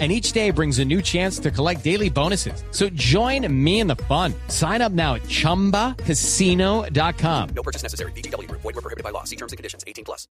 and each day brings a new chance to collect daily bonuses. So join me in the fun. Sign up now at ChumbaCasino.com. No purchase necessary. BGW. Void were prohibited by law. See terms and conditions. 18 plus.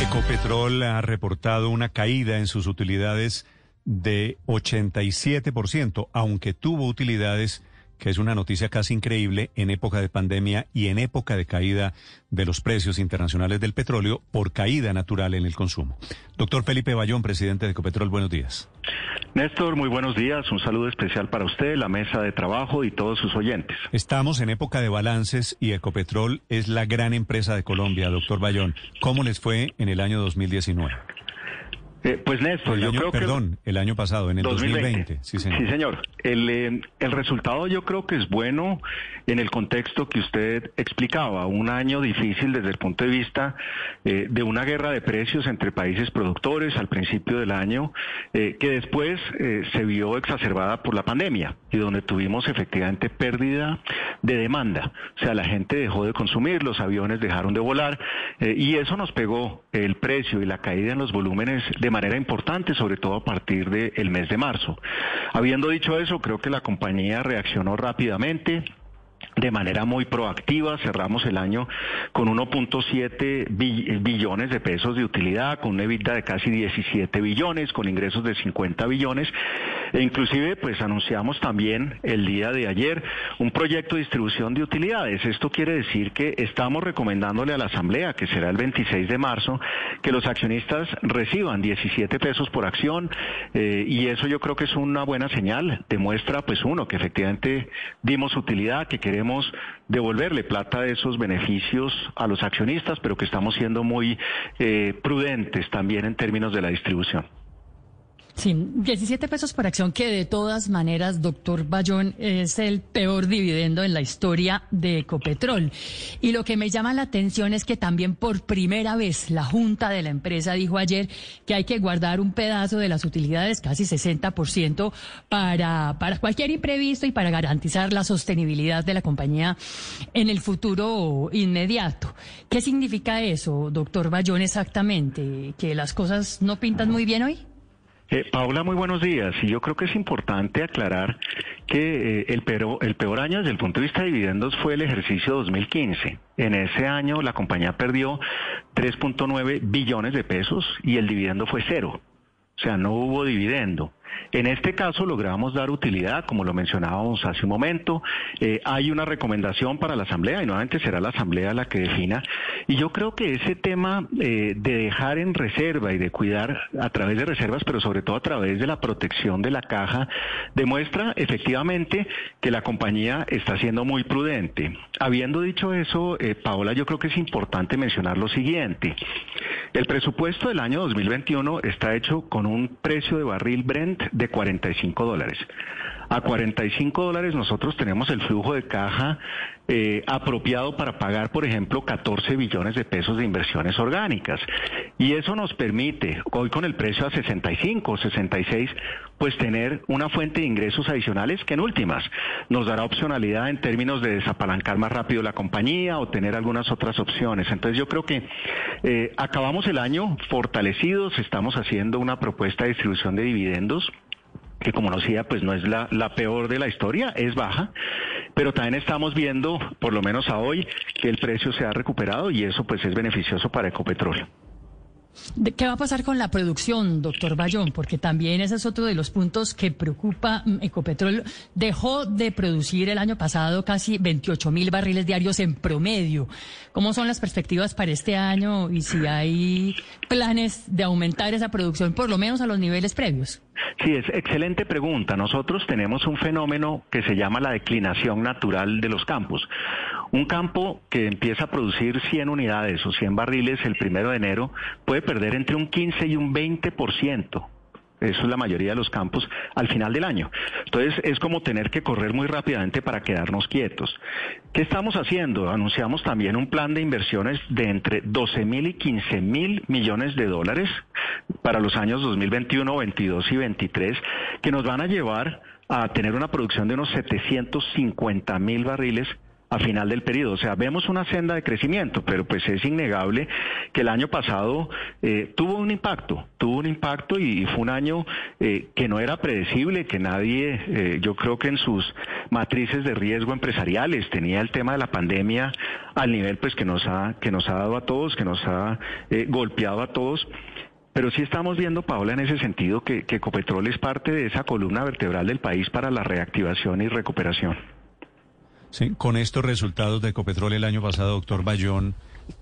Ecopetrol ha reportado una caída en sus utilidades de 87%, aunque tuvo utilidades que es una noticia casi increíble en época de pandemia y en época de caída de los precios internacionales del petróleo por caída natural en el consumo. Doctor Felipe Bayón, presidente de Ecopetrol, buenos días. Néstor, muy buenos días. Un saludo especial para usted, la mesa de trabajo y todos sus oyentes. Estamos en época de balances y Ecopetrol es la gran empresa de Colombia, doctor Bayón. ¿Cómo les fue en el año 2019? Eh, pues Néstor, yo creo que... Perdón, el año pasado, en el 2020. Sí, señor. Sí, señor. El, eh, el resultado yo creo que es bueno en el contexto que usted explicaba. Un año difícil desde el punto de vista eh, de una guerra de precios entre países productores al principio del año, que después se vio exacerbada por la pandemia y donde tuvimos efectivamente pérdida de demanda. O sea, la gente dejó de consumir, los aviones dejaron de volar y eso nos pegó el precio y la caída en los volúmenes de manera importante, sobre todo a partir del mes de marzo. Habiendo dicho eso, creo que la compañía reaccionó rápidamente de manera muy proactiva. Cerramos el año con 1.7 billones de pesos de utilidad, con una EBITDA de casi 17 billones, con ingresos de 50 billones. E inclusive, pues anunciamos también el día de ayer un proyecto de distribución de utilidades. Esto quiere decir que estamos recomendándole a la Asamblea, que será el 26 de marzo, que los accionistas reciban 17 pesos por acción. Eh, y eso yo creo que es una buena señal. Demuestra, pues uno, que efectivamente dimos utilidad, que queremos devolverle plata de esos beneficios a los accionistas, pero que estamos siendo muy eh, prudentes también en términos de la distribución. Sí, 17 pesos por acción, que de todas maneras, doctor Bayón, es el peor dividendo en la historia de Ecopetrol. Y lo que me llama la atención es que también por primera vez la Junta de la empresa dijo ayer que hay que guardar un pedazo de las utilidades, casi 60%, para, para cualquier imprevisto y para garantizar la sostenibilidad de la compañía en el futuro inmediato. ¿Qué significa eso, doctor Bayón, exactamente? ¿Que las cosas no pintan muy bien hoy? Eh, Paula, muy buenos días. Y yo creo que es importante aclarar que eh, el, peor, el peor año desde el punto de vista de dividendos fue el ejercicio 2015. En ese año la compañía perdió 3.9 billones de pesos y el dividendo fue cero. O sea, no hubo dividendo. En este caso logramos dar utilidad, como lo mencionábamos hace un momento. Eh, hay una recomendación para la Asamblea y nuevamente será la Asamblea la que defina. Y yo creo que ese tema eh, de dejar en reserva y de cuidar a través de reservas, pero sobre todo a través de la protección de la caja, demuestra efectivamente que la compañía está siendo muy prudente. Habiendo dicho eso, eh, Paola, yo creo que es importante mencionar lo siguiente. El presupuesto del año 2021 está hecho con un precio de barril Brent de 45 dólares. A 45 dólares nosotros tenemos el flujo de caja eh, apropiado para pagar, por ejemplo, 14 billones de pesos de inversiones orgánicas. Y eso nos permite, hoy con el precio a 65 o 66, pues tener una fuente de ingresos adicionales que en últimas nos dará opcionalidad en términos de desapalancar más rápido la compañía o tener algunas otras opciones. Entonces yo creo que eh, acabamos el año fortalecidos, estamos haciendo una propuesta de distribución de dividendos que como nos decía, pues no es la, la peor de la historia, es baja, pero también estamos viendo, por lo menos a hoy, que el precio se ha recuperado y eso pues es beneficioso para Ecopetrol. ¿Qué va a pasar con la producción, doctor Bayón? Porque también ese es otro de los puntos que preocupa. Mm, Ecopetrol dejó de producir el año pasado casi 28 mil barriles diarios en promedio. ¿Cómo son las perspectivas para este año y si hay planes de aumentar esa producción por lo menos a los niveles previos? Sí, es excelente pregunta. Nosotros tenemos un fenómeno que se llama la declinación natural de los campos. Un campo que empieza a producir 100 unidades o 100 barriles el primero de enero puede perder entre un 15 y un 20% eso es la mayoría de los campos, al final del año. Entonces es como tener que correr muy rápidamente para quedarnos quietos. ¿Qué estamos haciendo? Anunciamos también un plan de inversiones de entre 12 mil y 15 mil millones de dólares para los años 2021, 22 y 23, que nos van a llevar a tener una producción de unos 750 mil barriles a final del periodo. O sea, vemos una senda de crecimiento, pero pues es innegable que el año pasado eh, tuvo un impacto, tuvo un impacto y, fue un año eh, que no era predecible, que nadie, eh, yo creo que en sus matrices de riesgo empresariales tenía el tema de la pandemia al nivel pues que nos ha, que nos ha dado a todos, que nos ha golpeado a todos. Pero sí estamos viendo, Paola, en ese sentido que, que Ecopetrol es parte de esa columna vertebral del país para la reactivación y recuperación. Sí, con estos resultados de Ecopetrol el año pasado, doctor Bayón,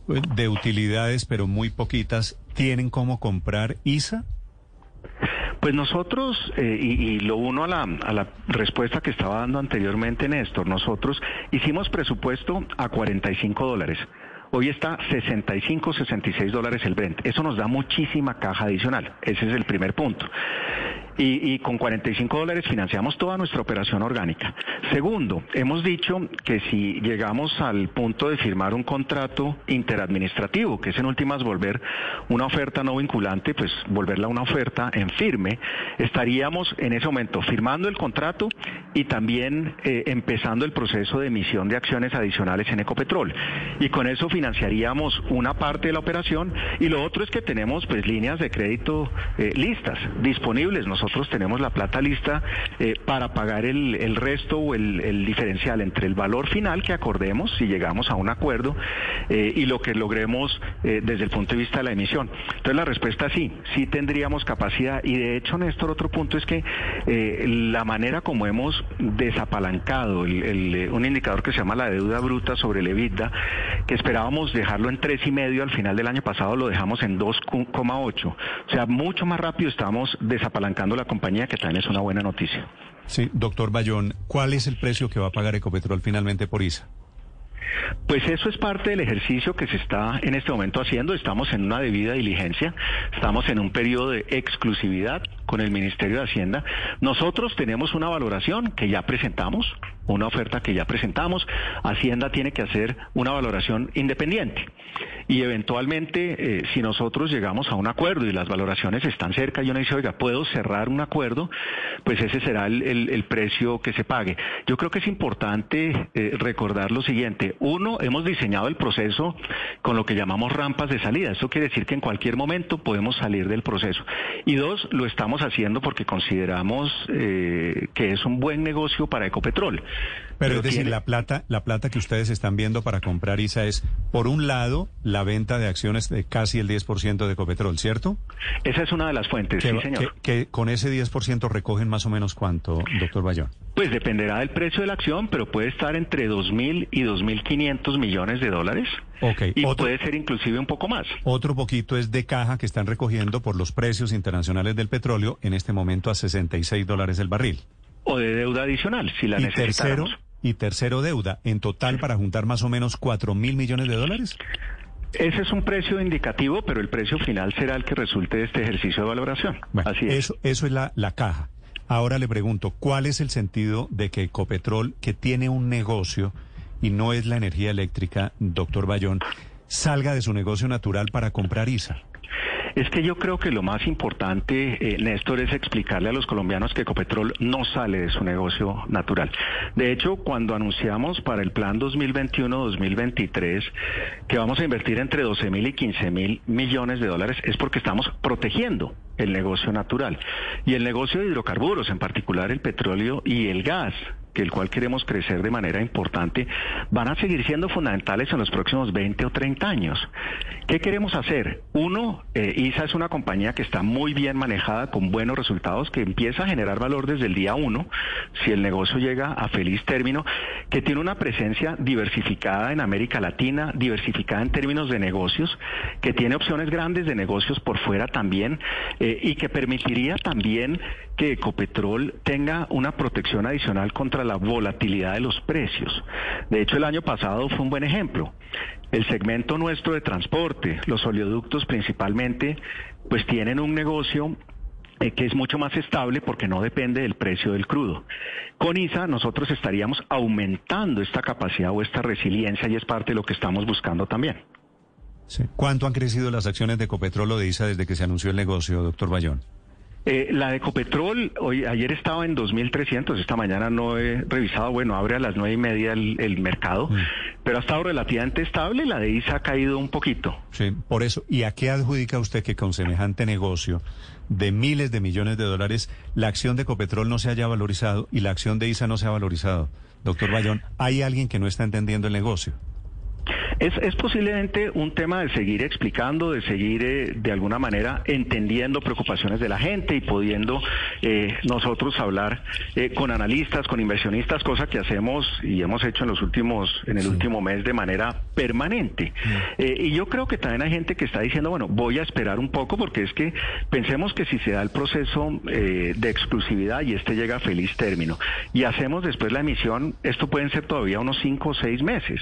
pues, de utilidades, pero muy poquitas, ¿tienen cómo comprar ISA? Pues nosotros, eh, y, lo uno a la, a la respuesta que estaba dando anteriormente Néstor, nosotros hicimos presupuesto a 45 dólares. Hoy está 65, 66 dólares el Brent. Eso nos da muchísima caja adicional. Ese es el primer punto y, con 45 dólares financiamos toda nuestra operación orgánica. Segundo, hemos dicho que si llegamos al punto de firmar un contrato interadministrativo, que es en últimas volver una oferta no vinculante, pues volverla una oferta en firme, estaríamos en ese momento firmando el contrato y también eh, empezando el proceso de emisión de acciones adicionales en Ecopetrol. Y con eso financiaríamos una parte de la operación y lo otro es que tenemos pues líneas de crédito eh, listas, disponibles nosotros tenemos la plata lista eh, para pagar el, resto o el, diferencial entre el valor final que acordemos, si llegamos a un acuerdo, eh, y lo que logremos eh, desde el punto de vista de la emisión. Entonces la respuesta es sí, sí tendríamos capacidad. Y de hecho, Néstor, otro punto es que la manera como hemos desapalancado un indicador que se llama la deuda bruta sobre el EBITDA, que esperábamos dejarlo en tres y medio al final del año pasado, lo dejamos en 2,8. O sea, mucho más rápido estamos desapalancando la compañía, que también es una buena noticia. Sí, doctor Bayón, ¿cuál es el precio que va a pagar Ecopetrol finalmente por ISA? Pues eso es parte del ejercicio que se está en este momento haciendo. Estamos en una debida diligencia, estamos en un periodo de exclusividad con el Ministerio de Hacienda. Nosotros tenemos una valoración que ya presentamos, una oferta que ya presentamos. Hacienda tiene que hacer una valoración independiente. Y eventualmente, eh, si nosotros llegamos a un acuerdo y las valoraciones están cerca y uno dice, oiga, puedo cerrar un acuerdo, pues ese será el, precio que se pague. Yo creo que es importante eh, recordar lo siguiente. Uno, hemos diseñado el proceso con lo que llamamos rampas de salida. Eso quiere decir que en cualquier momento podemos salir del proceso. Y dos, lo estamos haciendo porque consideramos eh, que es un buen negocio para Ecopetrol. Pero, es decir, la plata, la plata que ustedes están viendo para comprar ISA es, por un lado, la venta de acciones de casi el 10% de Ecopetrol, ¿cierto? Esa es una de las fuentes, sí, señor. Que, con ese 10% recogen más o menos cuánto, doctor Bayón. Pues dependerá del precio de la acción, pero puede estar entre 2.000 y 2.500 millones de dólares. Ok. Y puede ser inclusive un poco más. Otro poquito es de caja que están recogiendo por los precios internacionales del petróleo en este momento a 66 dólares el barril. O de deuda adicional, si la necesitamos. Tercero, y tercero, deuda. En total, para juntar más o menos 4 mil millones de dólares. Ese es un precio indicativo, pero el precio final será el que resulte de este ejercicio de valoración. Así es. Eso, eso es la, la caja. Ahora le pregunto, ¿cuál es el sentido de que Ecopetrol, que tiene un negocio y no es la energía eléctrica, doctor Bayón, salga de su negocio natural para comprar ISA? Es que yo creo que lo más importante, eh, Néstor, es explicarle a los colombianos que Ecopetrol no sale de su negocio natural. De hecho, cuando anunciamos para el plan 2021-2023 que vamos a invertir entre 12 mil y 15 mil millones de dólares, es porque estamos protegiendo el negocio natural. Y el negocio de hidrocarburos, en particular el petróleo y el gas, que el cual queremos crecer de manera importante, van a seguir siendo fundamentales en los próximos 20 o 30 años. ¿Qué queremos hacer? Uno, eh, ISA es una compañía que está muy bien manejada, con buenos resultados, que empieza a generar valor desde el día uno, si el negocio llega a feliz término, que tiene una presencia diversificada en América Latina, diversificada en términos de negocios, que tiene opciones grandes de negocios por fuera también, eh, y que permitiría también que Ecopetrol tenga una protección adicional contra la volatilidad de los precios. De hecho, el año pasado fue un buen ejemplo. El segmento nuestro de transporte, los oleoductos principalmente, pues tienen un negocio eh, que es mucho más estable porque no depende del precio del crudo. Con ISA nosotros estaríamos aumentando esta capacidad o esta resiliencia y es parte de lo que estamos buscando también. ¿Cuánto han crecido las acciones de Ecopetrol o de ISA desde que se anunció el negocio, doctor Bayón? Eh, la de Ecopetrol, hoy, ayer estaba en 2.300, esta mañana no he revisado, bueno, abre a las nueve y media el, mercado, mm. pero ha estado relativamente estable, la de ISA ha caído un poquito. Sí, por eso. ¿Y a qué adjudica usted que con semejante negocio de miles de millones de dólares, la acción de Ecopetrol no se haya valorizado y la acción de ISA no se ha valorizado? Doctor Bayón, ¿hay alguien que no está entendiendo el negocio? Es, posiblemente un tema de seguir explicando, de seguir eh, de alguna manera entendiendo preocupaciones de la gente y pudiendo eh, nosotros hablar eh, con analistas, con inversionistas, cosa que hacemos y hemos hecho en los últimos, en el último mes de manera permanente. y yo creo que también hay gente que está diciendo, bueno, voy a esperar un poco porque es que pensemos que si se da el proceso de exclusividad y este llega a feliz término y hacemos después la emisión, esto pueden ser todavía unos cinco o seis meses.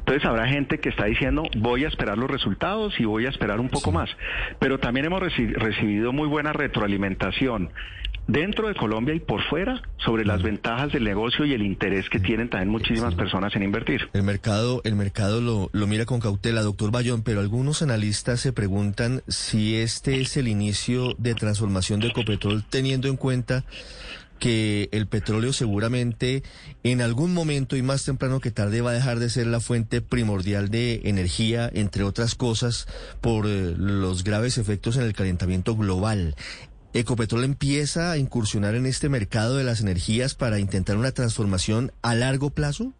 Entonces habrá gente que está diciendo voy a esperar los resultados y voy a esperar un poco más. Pero también hemos recibido muy buena retroalimentación dentro de Colombia y por fuera sobre las ventajas del negocio y el interés que tienen también muchísimas personas en invertir. El mercado, el mercado lo, lo mira con cautela, doctor Bayón, pero algunos analistas se preguntan si este es el inicio de transformación de Ecopetrol teniendo en cuenta que el petróleo seguramente en algún momento y más temprano que tarde va a dejar de ser la fuente primordial de energía, entre otras cosas, por eh, los graves efectos en el calentamiento global. ¿Ecopetrol empieza a incursionar en este mercado de las energías para intentar una transformación a largo plazo?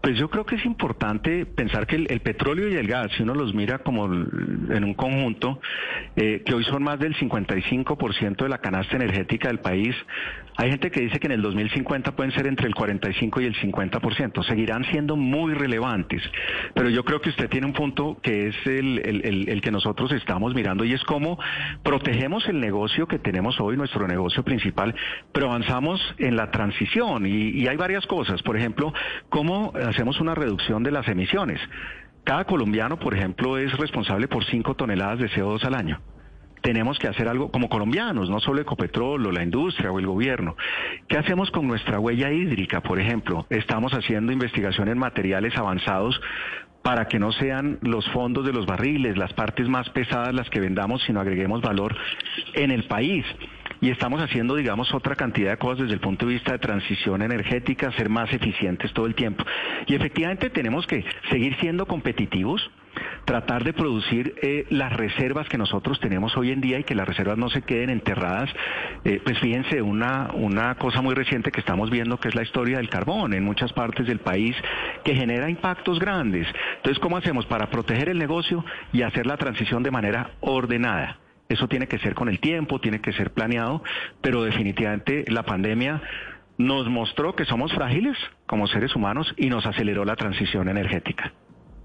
Pues yo creo que es importante pensar que el, petróleo y el gas, si uno los mira como en un conjunto, eh, que hoy son más del 55% de la canasta energética del país, hay gente que dice que en el 2050 pueden ser entre el 45 y el 50%. Seguirán siendo muy relevantes. Pero yo creo que usted tiene un punto que es el, que nosotros estamos mirando y es cómo protegemos el negocio que tenemos hoy, nuestro negocio principal, pero avanzamos en la transición. Y, y hay varias cosas. Por ejemplo, cómo hacemos una reducción de las emisiones. Cada colombiano, por ejemplo, es responsable por 5 toneladas de CO2 al año tenemos que hacer algo como colombianos, no solo Ecopetrol o la industria o el gobierno. ¿Qué hacemos con nuestra huella hídrica, por ejemplo? Estamos haciendo investigación en materiales avanzados para que no sean los fondos de los barriles, las partes más pesadas las que vendamos, sino agreguemos valor en el país. Y estamos haciendo, digamos, otra cantidad de cosas desde el punto de vista de transición energética, ser más eficientes todo el tiempo. Y efectivamente tenemos que seguir siendo competitivos, tratar de producir eh, las reservas que nosotros tenemos hoy en día y que las reservas no se queden enterradas. Eh, pues fíjense, una, una cosa muy reciente que estamos viendo que es la historia del carbón en muchas partes del país que genera impactos grandes. Entonces, ¿cómo hacemos para proteger el negocio y hacer la transición de manera ordenada? Eso tiene que ser con el tiempo, tiene que ser planeado, pero definitivamente la pandemia nos mostró que somos frágiles como seres humanos y nos aceleró la transición energética.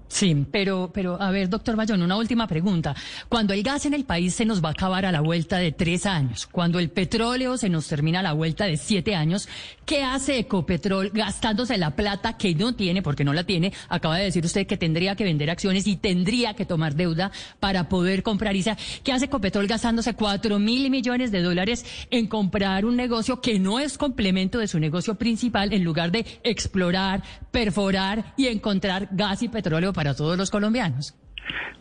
Sí, pero, pero a ver, doctor Bayón, una última pregunta. Cuando el gas en el país se nos va a acabar a la vuelta de tres años, cuando el petróleo se nos termina a la vuelta de siete años, ¿qué hace Ecopetrol gastándose la plata que no tiene, porque no la tiene? Acaba de decir usted que tendría que vender acciones y tendría que tomar deuda para poder comprar ISA. ¿Qué hace Ecopetrol gastándose cuatro mil millones de dólares en comprar un negocio que no es complemento de su negocio principal en lugar de explorar, perforar y encontrar gas y petróleo para todos los colombianos.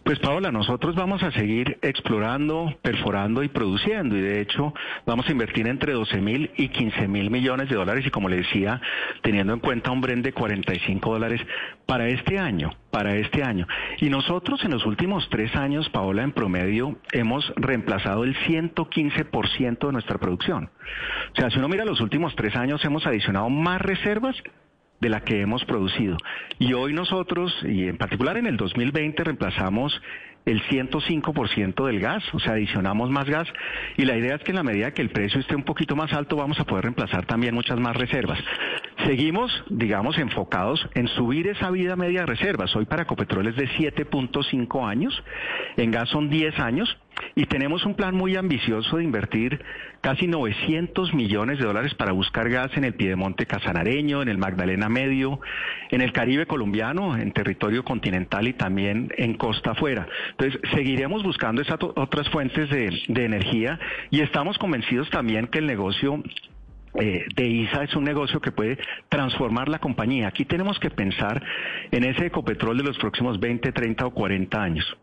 Pues Paola, nosotros vamos a seguir explorando, perforando y produciendo y de hecho vamos a invertir entre 12 mil y 15 mil millones de dólares y como le decía, teniendo en cuenta un Brent de 45 dólares para este año, para este año. Y nosotros en los últimos tres años, Paola, en promedio hemos reemplazado el 115% de nuestra producción. O sea, si uno mira los últimos tres años hemos adicionado más reservas de la que hemos producido. Y hoy nosotros, y en particular en el 2020, reemplazamos el 105% del gas, o sea, adicionamos más gas y la idea es que en la medida que el precio esté un poquito más alto vamos a poder reemplazar también muchas más reservas. Seguimos, digamos, enfocados en subir esa vida media de reservas. Hoy para Copetrol es de 7.5 años, en gas son 10 años y tenemos un plan muy ambicioso de invertir casi 900 millones de dólares para buscar gas en el Piedemonte Casanareño, en el Magdalena Medio, en el Caribe colombiano, en territorio continental y también en costa afuera. Entonces, seguiremos buscando esas otras fuentes de, energía y estamos convencidos también que el negocio eh, de ISA es un negocio que puede transformar la compañía. Aquí tenemos que pensar en ese ecopetrol de los próximos 20, 30 o 40 años.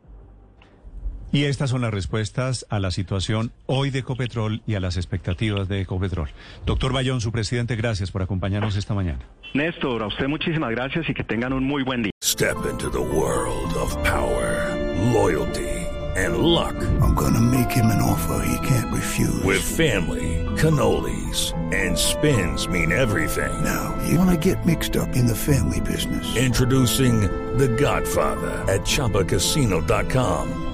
Y estas son las respuestas a la situación hoy de Ecopetrol y a las expectativas de Ecopetrol. Doctor Bayón, su presidente, gracias por acompañarnos esta mañana. Néstor, a usted muchísimas gracias y que tengan un muy buen día. Step into the world of power, loyalty and luck. I'm gonna make him an offer he can't refuse. With family, cannolis and spins mean everything. Now, you wanna get mixed up in the family business. Introducing The Godfather at ChumbaCasino.com.